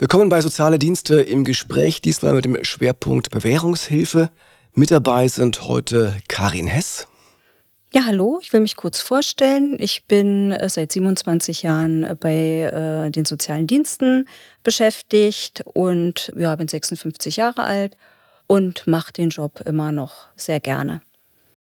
Willkommen bei Soziale Dienste im Gespräch, diesmal mit dem Schwerpunkt Bewährungshilfe. Mit dabei sind heute Karin Hess. Ja, hallo, ich will mich kurz vorstellen. Ich bin äh, seit 27 Jahren äh, bei äh, den sozialen Diensten beschäftigt und ja, bin 56 Jahre alt und mache den Job immer noch sehr gerne.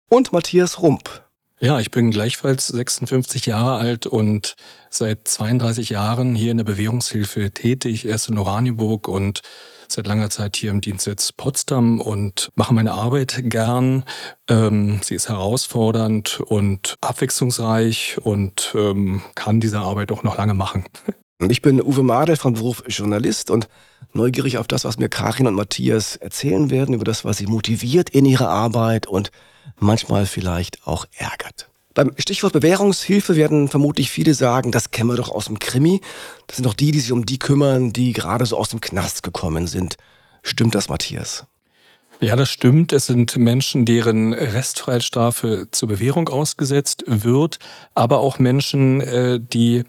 Und Matthias Rump. Ja, ich bin gleichfalls 56 Jahre alt und seit 32 Jahren hier in der Bewährungshilfe tätig, erst in Oranienburg und seit langer Zeit hier im Dienstsitz Potsdam und mache meine Arbeit gern. Ähm, sie ist herausfordernd und abwechslungsreich und ähm, kann diese Arbeit auch noch lange machen. Ich bin Uwe Madel vom Beruf Journalist und neugierig auf das, was mir Karin und Matthias erzählen werden, über das, was sie motiviert in ihrer Arbeit und manchmal vielleicht auch ärgert. Beim Stichwort Bewährungshilfe werden vermutlich viele sagen, das kennen wir doch aus dem Krimi. Das sind doch die, die sich um die kümmern, die gerade so aus dem Knast gekommen sind. Stimmt das, Matthias? Ja, das stimmt. Es sind Menschen, deren Restfreiheitsstrafe zur Bewährung ausgesetzt wird, aber auch Menschen, äh, die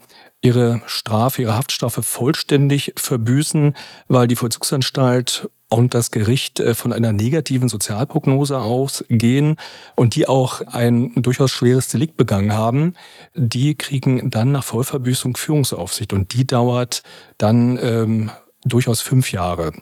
ihre Strafe, ihre Haftstrafe vollständig verbüßen, weil die Vollzugsanstalt und das Gericht äh, von einer negativen Sozialprognose ausgehen und die auch ein durchaus schweres Delikt begangen haben, die kriegen dann nach Vollverbüßung Führungsaufsicht und die dauert dann ähm, durchaus fünf Jahre.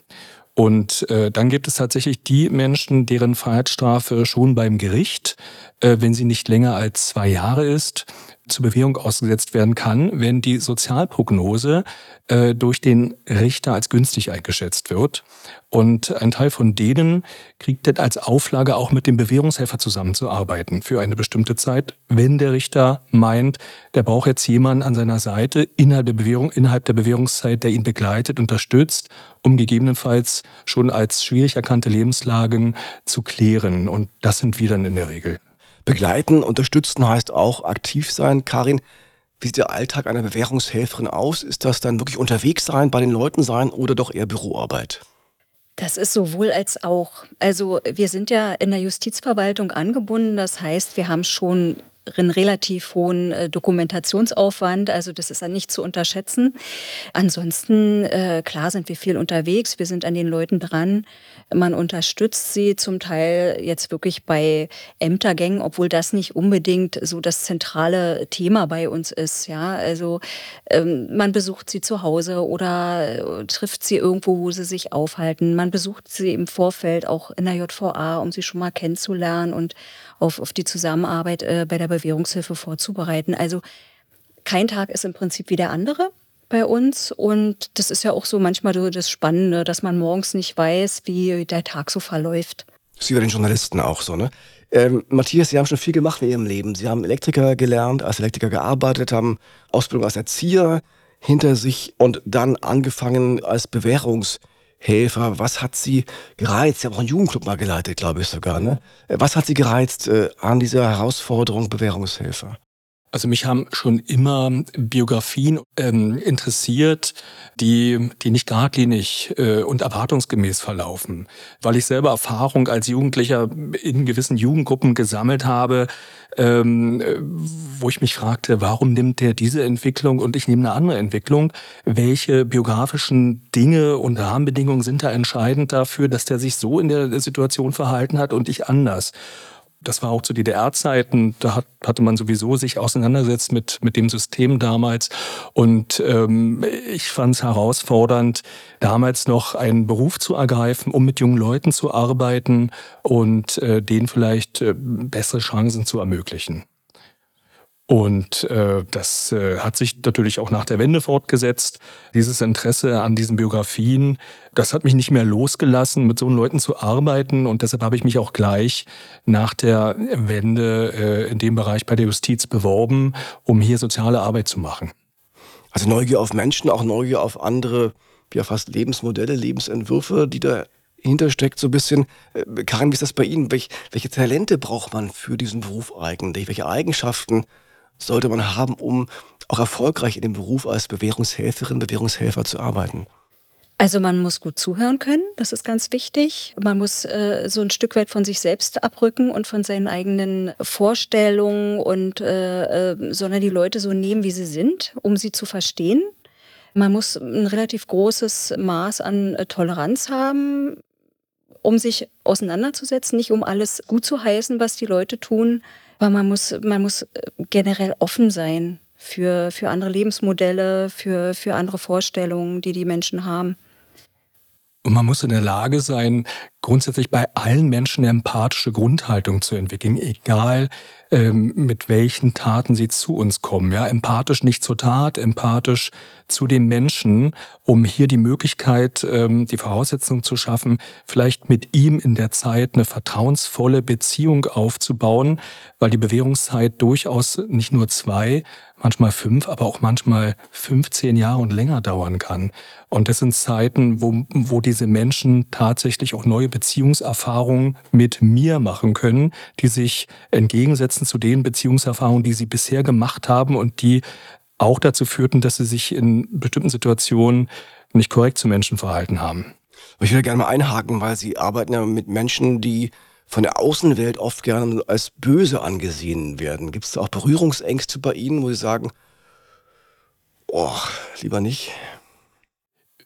Und äh, dann gibt es tatsächlich die Menschen, deren Freiheitsstrafe schon beim Gericht, äh, wenn sie nicht länger als zwei Jahre ist, zur Bewährung ausgesetzt werden kann, wenn die Sozialprognose äh, durch den Richter als günstig eingeschätzt wird. Und ein Teil von denen kriegt dann als Auflage auch mit dem Bewährungshelfer zusammenzuarbeiten für eine bestimmte Zeit, wenn der Richter meint, der braucht jetzt jemanden an seiner Seite innerhalb der Bewährung, innerhalb der Bewährungszeit, der ihn begleitet, unterstützt, um gegebenenfalls schon als schwierig erkannte Lebenslagen zu klären. Und das sind wir dann in der Regel. Begleiten, unterstützen heißt auch aktiv sein. Karin, wie sieht der Alltag einer Bewährungshelferin aus? Ist das dann wirklich unterwegs sein, bei den Leuten sein oder doch eher Büroarbeit? Das ist sowohl als auch. Also wir sind ja in der Justizverwaltung angebunden. Das heißt, wir haben schon relativ hohen äh, Dokumentationsaufwand, also das ist dann nicht zu unterschätzen. Ansonsten, äh, klar sind wir viel unterwegs, wir sind an den Leuten dran. Man unterstützt sie zum Teil jetzt wirklich bei Ämtergängen, obwohl das nicht unbedingt so das zentrale Thema bei uns ist. Ja, also ähm, man besucht sie zu Hause oder äh, trifft sie irgendwo, wo sie sich aufhalten. Man besucht sie im Vorfeld auch in der JVA, um sie schon mal kennenzulernen und auf, auf die Zusammenarbeit äh, bei der Bewährungshilfe vorzubereiten. Also kein Tag ist im Prinzip wie der andere bei uns. Und das ist ja auch so manchmal so das Spannende, dass man morgens nicht weiß, wie der Tag so verläuft. Das ist bei den Journalisten auch so, ne? Ähm, Matthias, Sie haben schon viel gemacht in Ihrem Leben. Sie haben Elektriker gelernt, als Elektriker gearbeitet, haben Ausbildung als Erzieher hinter sich und dann angefangen als Bewährungshelfer. Was hat Sie gereizt? Sie haben auch einen Jugendclub mal geleitet, glaube ich sogar. Ne? Was hat Sie gereizt äh, an dieser Herausforderung Bewährungshelfer? Also mich haben schon immer Biografien ähm, interessiert, die, die nicht geradlinig äh, und erwartungsgemäß verlaufen. Weil ich selber Erfahrung als Jugendlicher in gewissen Jugendgruppen gesammelt habe, ähm, wo ich mich fragte, warum nimmt der diese Entwicklung und ich nehme eine andere Entwicklung? Welche biografischen Dinge und Rahmenbedingungen sind da entscheidend dafür, dass der sich so in der Situation verhalten hat und ich anders? Das war auch zu DDR-Zeiten, da hat, hatte man sowieso sich auseinandersetzt mit, mit dem System damals. Und ähm, ich fand es herausfordernd, damals noch einen Beruf zu ergreifen, um mit jungen Leuten zu arbeiten und äh, denen vielleicht äh, bessere Chancen zu ermöglichen. Und äh, das äh, hat sich natürlich auch nach der Wende fortgesetzt. Dieses Interesse an diesen Biografien, das hat mich nicht mehr losgelassen, mit so Leuten zu arbeiten. Und deshalb habe ich mich auch gleich nach der Wende äh, in dem Bereich bei der Justiz beworben, um hier soziale Arbeit zu machen. Also Neugier auf Menschen, auch Neugier auf andere, ja fast Lebensmodelle, Lebensentwürfe, die da hintersteckt so ein bisschen. Äh, Karin, wie ist das bei Ihnen? Welch, welche Talente braucht man für diesen Beruf eigentlich? Welche Eigenschaften sollte man haben, um auch erfolgreich in dem Beruf als Bewährungshelferin, Bewährungshelfer zu arbeiten? Also man muss gut zuhören können, das ist ganz wichtig. Man muss äh, so ein Stück weit von sich selbst abrücken und von seinen eigenen Vorstellungen und äh, äh, sondern die Leute so nehmen, wie sie sind, um sie zu verstehen. Man muss ein relativ großes Maß an äh, Toleranz haben, um sich auseinanderzusetzen, nicht um alles gut zu heißen, was die Leute tun, aber man muss, man muss äh, generell offen sein für, für andere Lebensmodelle, für, für andere Vorstellungen, die die Menschen haben. Und man muss in der Lage sein, grundsätzlich bei allen Menschen eine empathische Grundhaltung zu entwickeln, egal ähm, mit welchen Taten sie zu uns kommen. Ja, empathisch nicht zur Tat, empathisch zu den Menschen, um hier die Möglichkeit, ähm, die Voraussetzung zu schaffen, vielleicht mit ihm in der Zeit eine vertrauensvolle Beziehung aufzubauen, weil die Bewährungszeit durchaus nicht nur zwei, manchmal fünf, aber auch manchmal 15 Jahre und länger dauern kann. Und das sind Zeiten, wo, wo diese Menschen tatsächlich auch neue Beziehungserfahrungen mit mir machen können, die sich entgegensetzen zu den Beziehungserfahrungen, die sie bisher gemacht haben und die auch dazu führten, dass sie sich in bestimmten Situationen nicht korrekt zu Menschen verhalten haben. Ich will gerne mal einhaken, weil Sie arbeiten ja mit Menschen, die von der Außenwelt oft gerne als böse angesehen werden. Gibt es da auch Berührungsängste bei Ihnen, wo Sie sagen, oh, lieber nicht?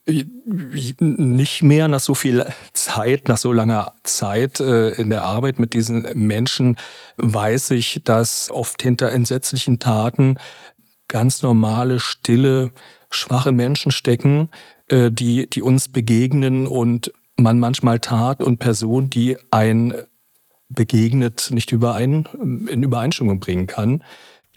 Nicht mehr nach so viel Zeit, nach so langer Zeit äh, in der Arbeit mit diesen Menschen weiß ich, dass oft hinter entsetzlichen Taten ganz normale, stille, schwache Menschen stecken, äh, die, die uns begegnen und man manchmal Tat und Person, die ein begegnet, nicht überein, in Übereinstimmung bringen kann.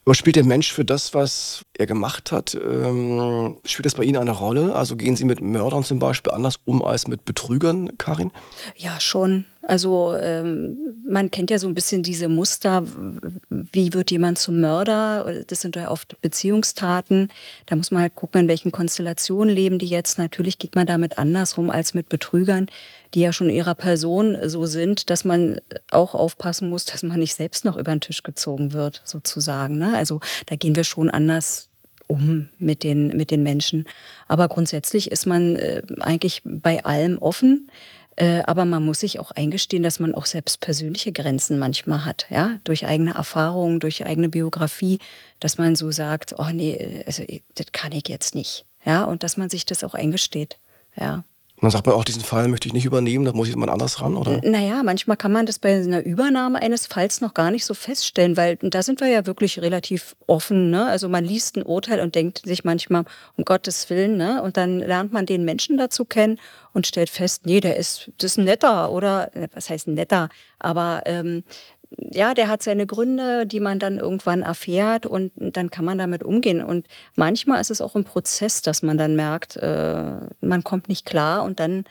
Aber spielt der Mensch für das, was er gemacht hat, ähm, spielt das bei Ihnen eine Rolle? Also gehen Sie mit Mördern zum Beispiel anders um als mit Betrügern, Karin? Ja, schon. Also ähm, man kennt ja so ein bisschen diese Muster, wie wird jemand zum Mörder? Das sind ja oft Beziehungstaten. Da muss man halt gucken, in welchen Konstellationen leben die jetzt. Natürlich geht man damit andersrum als mit Betrügern, die ja schon ihrer Person so sind, dass man auch aufpassen muss, dass man nicht selbst noch über den Tisch gezogen wird, sozusagen. Ne? Also da gehen wir schon anders um mit den, mit den Menschen. Aber grundsätzlich ist man äh, eigentlich bei allem offen. Äh, aber man muss sich auch eingestehen, dass man auch selbst persönliche Grenzen manchmal hat, ja, durch eigene Erfahrungen, durch eigene Biografie, dass man so sagt, oh nee, also das kann ich jetzt nicht, ja, und dass man sich das auch eingesteht, ja. Dann sagt man auch, diesen Fall möchte ich nicht übernehmen, da muss ich jemand anders ran, oder? Naja, manchmal kann man das bei einer Übernahme eines Falls noch gar nicht so feststellen, weil da sind wir ja wirklich relativ offen. Ne? Also man liest ein Urteil und denkt sich manchmal, um Gottes Willen, ne? und dann lernt man den Menschen dazu kennen und stellt fest, nee, der ist, das ist netter oder, was heißt netter, aber ähm, ja, der hat seine Gründe, die man dann irgendwann erfährt und dann kann man damit umgehen. Und manchmal ist es auch ein Prozess, dass man dann merkt, äh, man kommt nicht klar und dann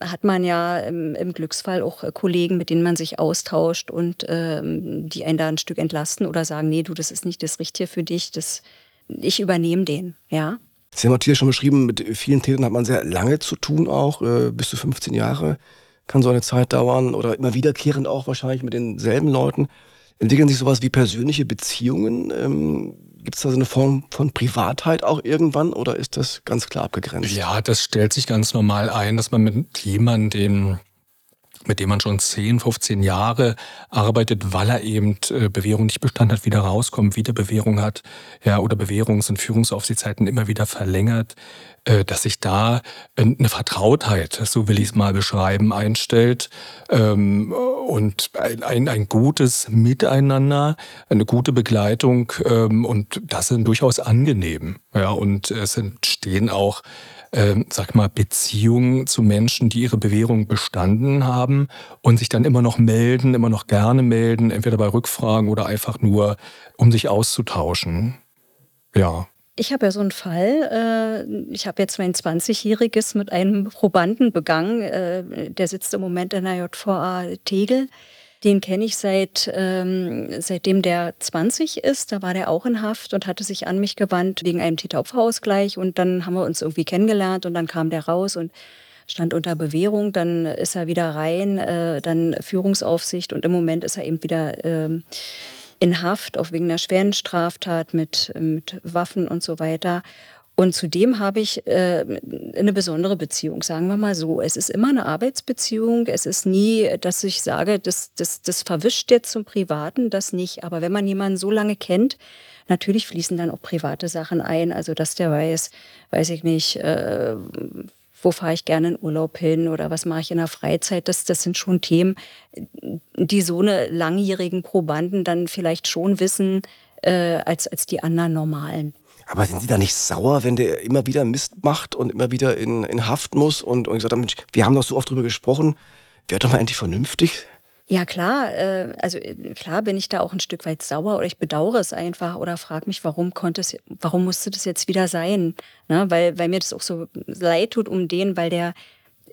hat man ja im, im, Glücksfall auch Kollegen, mit denen man sich austauscht und ähm, die einen da ein Stück entlasten oder sagen, nee, du, das ist nicht das Richtige für dich, das, ich übernehme den, ja. Sie haben Matthias schon beschrieben, mit vielen Tätern hat man sehr lange zu tun auch, äh, bis zu 15 Jahre kann so eine Zeit dauern oder immer wiederkehrend auch wahrscheinlich mit denselben Leuten. Entwickeln sich sowas wie persönliche Beziehungen? Ähm, Gibt es da so eine Form von Privatheit auch irgendwann oder ist das ganz klar abgegrenzt? Ja, das stellt sich ganz normal ein, dass man mit jemandem, mit dem man schon 10, 15 Jahre arbeitet, weil er eben äh, Bewährung nicht bestanden hat, wieder rauskommt, wieder Bewährung hat, ja, oder Bewährungs- und Führungsaufsichtszeiten immer wieder verlängert, äh, dass sich da eine Vertrautheit, so will ich es mal beschreiben, einstellt ähm, und ein, ein gutes Miteinander, eine gute Begleitung ähm, und das ist durchaus angenehm. Ja, und es entstehen auch äh, sag mal, Beziehungen zu Menschen, die ihre Bewährung bestanden haben und sich dann immer noch melden, immer noch gerne melden, entweder bei Rückfragen oder einfach nur, um sich auszutauschen. Ja. Ich habe ja so einen Fall. Äh, ich habe jetzt mein 20-Jähriges mit einem Probanden begangen. Äh, der sitzt im Moment in der JVA Tegel. Den kenne ich seit, ähm, seitdem der 20 ist. Da war der auch in Haft und hatte sich an mich gewandt wegen einem Täter-Opfer-Ausgleich. Und dann haben wir uns irgendwie kennengelernt und dann kam der raus und stand unter Bewährung. Dann ist er wieder rein, äh, dann Führungsaufsicht und im Moment ist er eben wieder äh, in Haft, auch wegen einer schweren Straftat mit, mit Waffen und so weiter. Und zudem habe ich äh, eine besondere Beziehung, sagen wir mal so. Es ist immer eine Arbeitsbeziehung. Es ist nie, dass ich sage, das, das, das verwischt jetzt zum Privaten, das nicht. Aber wenn man jemanden so lange kennt, natürlich fließen dann auch private Sachen ein. Also dass der weiß, weiß ich nicht, äh, wo fahre ich gerne in Urlaub hin oder was mache ich in der Freizeit. Das, das sind schon Themen, die so eine langjährigen Probanden dann vielleicht schon wissen äh, als, als die anderen normalen. Aber sind Sie da nicht sauer, wenn der immer wieder Mist macht und immer wieder in, in Haft muss und, und gesagt haben, wir haben doch so oft drüber gesprochen, wäre doch mal endlich vernünftig? Ja, klar. Äh, also äh, klar bin ich da auch ein Stück weit sauer oder ich bedauere es einfach oder frage mich, warum konnte es, warum musste das jetzt wieder sein? Ne? Weil, weil mir das auch so leid tut um den, weil der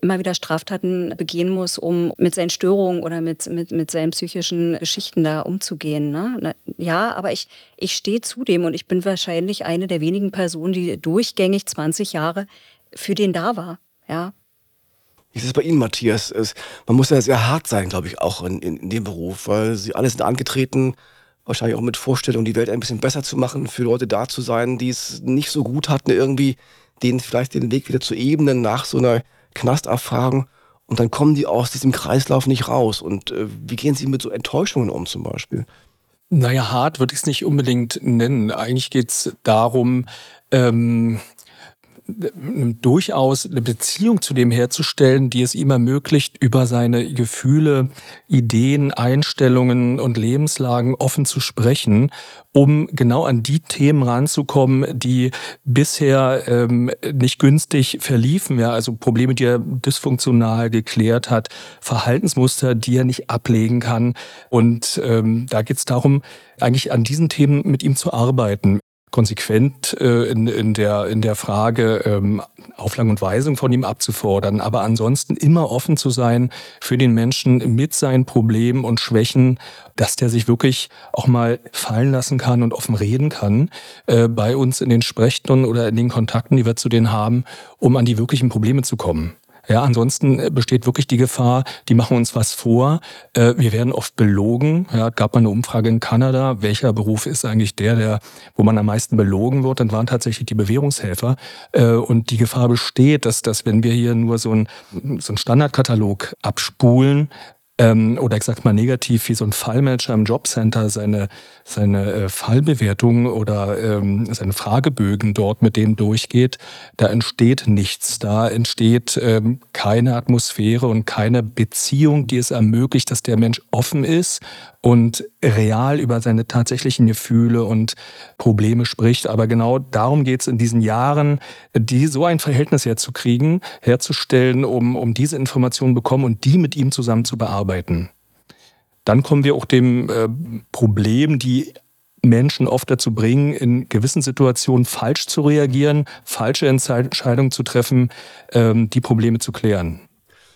immer wieder Straftaten begehen muss, um mit seinen Störungen oder mit, mit, mit seinen psychischen Geschichten da umzugehen. Ne? Ja, aber ich, ich stehe zu dem und ich bin wahrscheinlich eine der wenigen Personen, die durchgängig 20 Jahre für den da war. Ja. Wie ist es bei Ihnen, Matthias? Es, man muss ja sehr hart sein, glaube ich, auch in, in, in, dem Beruf, weil Sie alle sind angetreten, wahrscheinlich auch mit Vorstellung, die Welt ein bisschen besser zu machen, für Leute da zu sein, die es nicht so gut hatten, irgendwie denen vielleicht den Weg wieder zu ebnen nach so einer Knasterfahrung und dann kommen die aus diesem Kreislauf nicht raus. Und äh, wie gehen Sie mit so Enttäuschungen um zum Beispiel? Naja, hart würde ich es nicht unbedingt nennen. Eigentlich geht es darum, ähm, durchaus eine Beziehung zu dem herzustellen, die es ihm ermöglicht, über seine Gefühle, Ideen, Einstellungen und Lebenslagen offen zu sprechen, um genau an die Themen ranzukommen, die bisher ähm, nicht günstig verliefen. Ja, also Probleme, die er dysfunktional geklärt hat, Verhaltensmuster, die er nicht ablegen kann. Und ähm, da geht es darum, eigentlich an diesen Themen mit ihm zu arbeiten konsequent äh, in, in, der, in der Frage, ähm, Auflagen und Weisung von ihm abzufordern, aber ansonsten immer offen zu sein für den Menschen mit seinen Problemen und Schwächen, dass der sich wirklich auch mal fallen lassen kann und offen reden kann äh, bei uns in den Sprechstunden oder in den Kontakten, die wir zu denen haben, um an die wirklichen Probleme zu kommen. Ja, ansonsten äh, besteht wirklich die Gefahr, die machen uns was vor. Äh, wir werden oft belogen. Ja, gab mal eine Umfrage in Kanada, welcher Beruf ist eigentlich der, der, wo man am meisten belogen wird, dann waren tatsächlich die Bewährungshelfer. Äh, und die Gefahr besteht, dass, dass wenn wir hier nur so einen, so einen Standardkatalog abspulen, ähm, oder ich sag mal negativ, wie so ein Fallmanager im Jobcenter seine, seine äh, Fallbewertung oder ähm, seine Fragebögen dort mit denen durchgeht, da entsteht nichts. Da entsteht ähm, keine Atmosphäre und keine Beziehung, die es ermöglicht, dass der Mensch offen ist und real über seine tatsächlichen Gefühle und Probleme spricht. Aber genau darum geht es in diesen Jahren, die so ein Verhältnis herzukriegen, herzustellen, um, um diese Informationen bekommen und die mit ihm zusammen zu bearbeiten. Dann kommen wir auch dem äh, Problem, die Menschen oft dazu bringen, in gewissen Situationen falsch zu reagieren, falsche Entscheidungen zu treffen, ähm, die Probleme zu klären.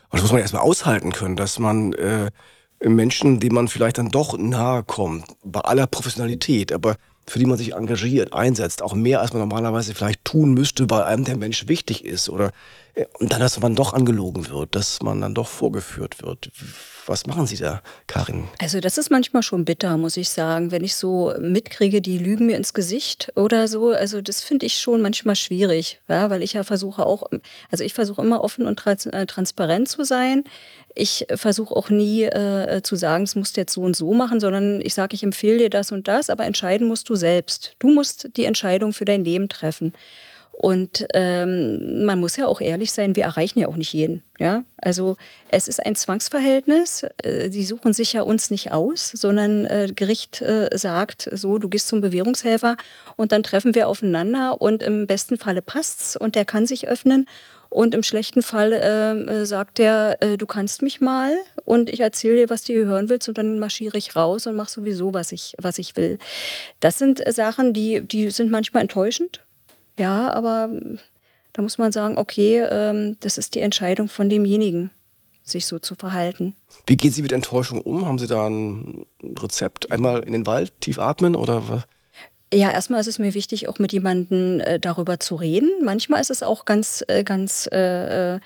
Und das muss man erstmal aushalten können, dass man äh, Menschen, denen man vielleicht dann doch nahe kommt, bei aller Professionalität, aber für die man sich engagiert, einsetzt, auch mehr als man normalerweise vielleicht tun müsste, weil einem der Mensch wichtig ist oder und dann, dass man doch angelogen wird, dass man dann doch vorgeführt wird. Was machen Sie da, Karin? Also das ist manchmal schon bitter, muss ich sagen, wenn ich so mitkriege, die lügen mir ins Gesicht oder so. Also das finde ich schon manchmal schwierig, ja, weil ich ja versuche auch, also ich versuche immer offen und äh, transparent zu sein. Ich versuche auch nie äh, zu sagen, es musst du jetzt so und so machen, sondern ich sage, ich empfehle dir das und das, aber entscheiden musst du selbst. Du musst die Entscheidung für dein Leben treffen. Und ähm, man muss ja auch ehrlich sein, wir erreichen ja auch nicht jeden. Ja? Also es ist ein Zwangsverhältnis. Äh, sie suchen sich ja uns nicht aus, sondern äh, Gericht äh, sagt so, du gehst zum Bewährungshelfer und dann treffen wir aufeinander und im besten Falle passt's und der kann sich öffnen. Und im schlechten Fall ähm, äh, sagt er, äh, du kannst mich mal und ich erzähle dir, was du hören willst und dann marschiere ich raus und mache sowieso, was ich, was ich will. Das sind Sachen, die, die sind manchmal enttäuschend, ja, aber da muss man sagen, okay, ähm, das ist die Entscheidung von demjenigen, sich so zu verhalten. Wie gehen Sie mit Enttäuschung um? Haben Sie da ein Rezept? Einmal in den Wald tief atmen oder was? Ja, erstmal ist es mir wichtig, auch mit jemandem äh, darüber zu reden. Manchmal ist es auch ganz, äh, ganz äh, äh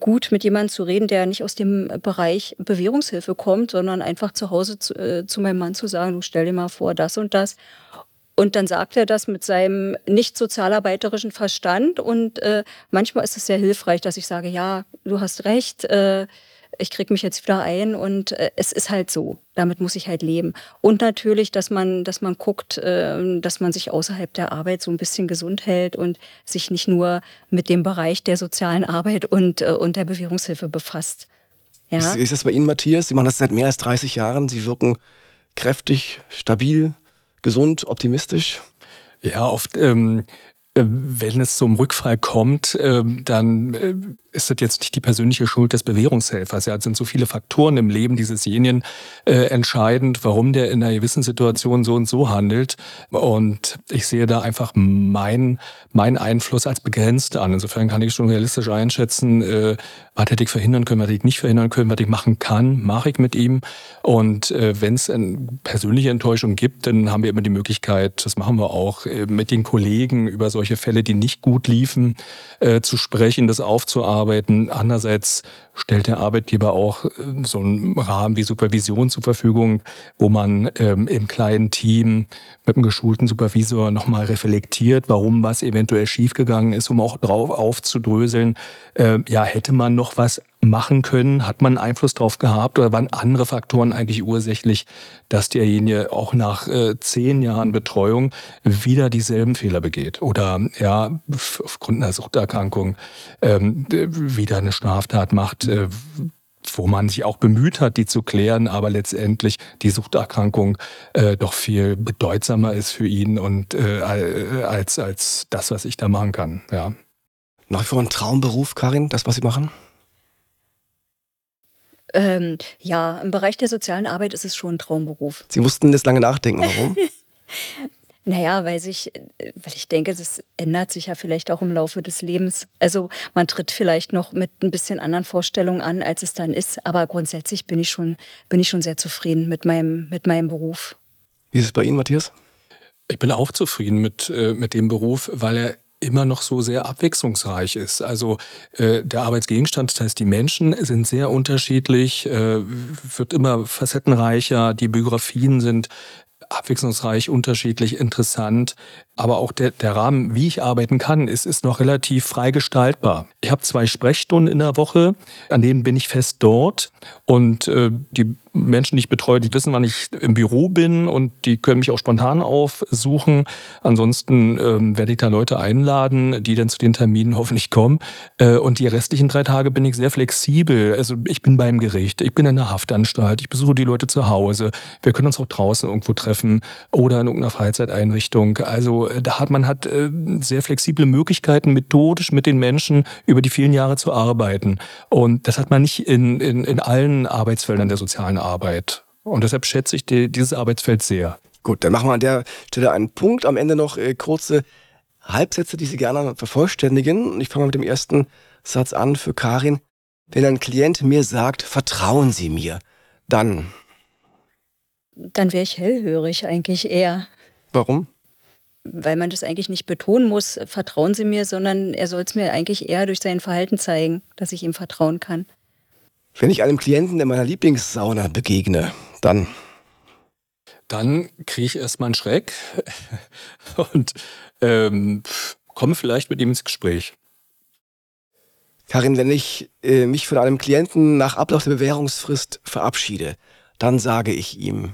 gut, mit jemandem zu reden, der nicht aus dem Bereich Bewährungshilfe kommt, sondern einfach zu Hause zu, äh, zu meinem Mann zu sagen, du stell dir mal vor, das und das Und dann sagt er das mit seinem nicht sozialarbeiterischen Verstand. Und äh, manchmal ist es sehr hilfreich, dass ich sage, ja, du hast recht, äh, ich kriege mich jetzt wieder ein und äh, es ist halt so. Damit muss ich halt leben. Und natürlich, dass man, dass man guckt, äh, dass man sich außerhalb der Arbeit so ein bisschen gesund hält und sich nicht nur mit dem Bereich der sozialen Arbeit und, äh, und der Bewährungshilfe befasst. Ja? Wie ist das bei Ihnen, Matthias? Sie machen das seit mehr als 30 Jahren. Sie wirken kräftig, stabil, gesund, optimistisch? Ja, oft, ähm, äh, wenn es zum Rückfall kommt, ähm, dann äh, ist das jetzt nicht die persönliche Schuld des Bewährungshelfers. Ja, es sind so viele Faktoren im Leben diesesjenigen äh, entscheidend, warum der in einer gewissen Situation so und so handelt. Und ich sehe da einfach meinen mein Einfluss als begrenzt an. Insofern kann ich schon realistisch einschätzen, äh, was hätte ich verhindern können, was hätte ich nicht verhindern können, was ich machen kann, mache ich mit ihm. Und äh, wenn es eine persönliche Enttäuschung gibt, dann haben wir immer die Möglichkeit, das machen wir auch, äh, mit den Kollegen über solche Fälle, die nicht gut liefen, äh, zu sprechen, das aufzuarbeiten arbeiten. Andererseits stellt der Arbeitgeber auch äh, so einen Rahmen wie Supervision zur Verfügung, wo man ähm, im kleinen Team mit einem geschulten Supervisor nochmal reflektiert, warum was eventuell schiefgegangen ist, um auch drauf aufzudröseln. Äh, ja, hätte man noch was machen können? Hat man Einfluss drauf gehabt oder waren andere Faktoren eigentlich ursächlich, dass derjenige auch nach äh, zehn Jahren Betreuung wieder dieselben Fehler begeht oder ja aufgrund einer Suchterkrankung ähm, wieder eine Straftat macht? Äh, wo man sich auch bemüht hat, die zu klären, aber letztendlich die Suchterkrankung äh, doch viel bedeutsamer ist für ihn und äh, als, als das, was ich da machen kann. Ja. Nach wie vor ein Traumberuf, Karin, das, was Sie machen? Ähm, ja, im Bereich der sozialen Arbeit ist es schon ein Traumberuf. Sie mussten das lange nachdenken, warum? Naja, weil ich, weil ich denke, das ändert sich ja vielleicht auch im Laufe des Lebens. Also man tritt vielleicht noch mit ein bisschen anderen Vorstellungen an, als es dann ist. Aber grundsätzlich bin ich schon, bin ich schon sehr zufrieden mit meinem, mit meinem Beruf. Wie ist es bei Ihnen, Matthias? Ich bin auch zufrieden mit, äh, mit dem Beruf, weil er immer noch so sehr abwechslungsreich ist. Also äh, der Arbeitsgegenstand, das heißt die Menschen sind sehr unterschiedlich, äh, wird immer facettenreicher, die Biografien sind abwechslungsreich, unterschiedlich, interessant. Aber auch der, der Rahmen, wie ich arbeiten kann, ist, ist noch relativ frei gestaltbar. Ich habe zwei Sprechstunden in der Woche, an denen bin ich fest dort. Und äh, die Menschen, die ich betreue, die wissen, wann ich im Büro bin und die können mich auch spontan aufsuchen. Ansonsten ähm, werde ich da Leute einladen, die dann zu den Terminen hoffentlich kommen. Äh, und die restlichen drei Tage bin ich sehr flexibel. Also ich bin beim Gericht, ich bin in der Haftanstalt, ich besuche die Leute zu Hause. Wir können uns auch draußen irgendwo treffen oder in irgendeiner Freizeiteinrichtung. Also äh, da hat man hat äh, sehr flexible Möglichkeiten, methodisch mit den Menschen über die vielen Jahre zu arbeiten. Und das hat man nicht in, in, in allen Arbeitsfeldern der sozialen Arbeit. Und deshalb schätze ich die, dieses Arbeitsfeld sehr. Gut, dann machen wir an der Stelle einen Punkt. Am Ende noch äh, kurze Halbsätze, die Sie gerne vervollständigen. Ich fange mal mit dem ersten Satz an für Karin. Wenn ein Klient mir sagt, vertrauen Sie mir, dann. Dann wäre ich hellhörig eigentlich eher. Warum? Weil man das eigentlich nicht betonen muss, vertrauen Sie mir, sondern er soll es mir eigentlich eher durch sein Verhalten zeigen, dass ich ihm vertrauen kann. Wenn ich einem Klienten in meiner Lieblingssauna begegne, dann. Dann kriege ich erstmal einen Schreck und ähm, komme vielleicht mit ihm ins Gespräch. Karin, wenn ich äh, mich von einem Klienten nach Ablauf der Bewährungsfrist verabschiede, dann sage ich ihm,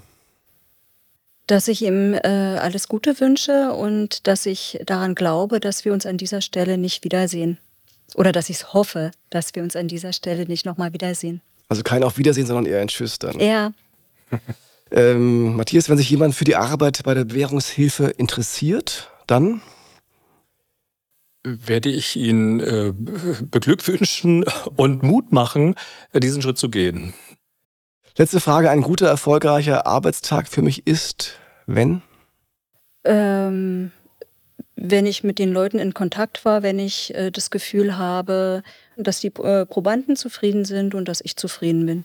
dass ich ihm äh, alles Gute wünsche und dass ich daran glaube, dass wir uns an dieser Stelle nicht wiedersehen. Oder dass ich es hoffe, dass wir uns an dieser Stelle nicht nochmal wiedersehen. Also kein Auf Wiedersehen, sondern eher ein Tschüss dann. Ja. ähm, Matthias, wenn sich jemand für die Arbeit bei der Bewährungshilfe interessiert, dann werde ich ihn äh, beglückwünschen und Mut machen, diesen Schritt zu gehen. Letzte Frage. Ein guter, erfolgreicher Arbeitstag für mich ist, wenn? Ähm, wenn ich mit den Leuten in Kontakt war, wenn ich äh, das Gefühl habe, dass die äh, Probanden zufrieden sind und dass ich zufrieden bin.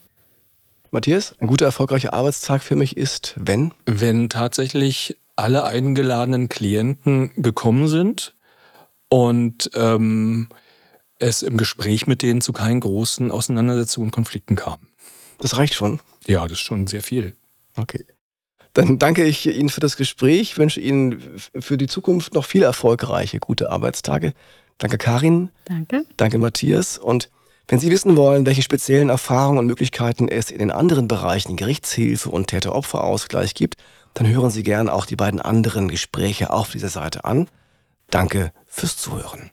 Matthias, ein guter, erfolgreicher Arbeitstag für mich ist, wenn? Wenn tatsächlich alle eingeladenen Klienten gekommen sind und ähm, es im Gespräch mit denen zu keinen großen Auseinandersetzungen und Konflikten kam. Das reicht schon? Ja, das ist schon sehr viel. Okay. Dann danke ich Ihnen für das Gespräch, wünsche Ihnen für die Zukunft noch viel erfolgreiche, gute Arbeitstage. Danke Karin. Danke. Danke Matthias. Und wenn Sie wissen wollen, welche speziellen Erfahrungen und Möglichkeiten es in den anderen Bereichen Gerichtshilfe und Täter-Opfer-Ausgleich gibt, dann hören Sie gern auch die beiden anderen Gespräche auf dieser Seite an. Danke fürs Zuhören.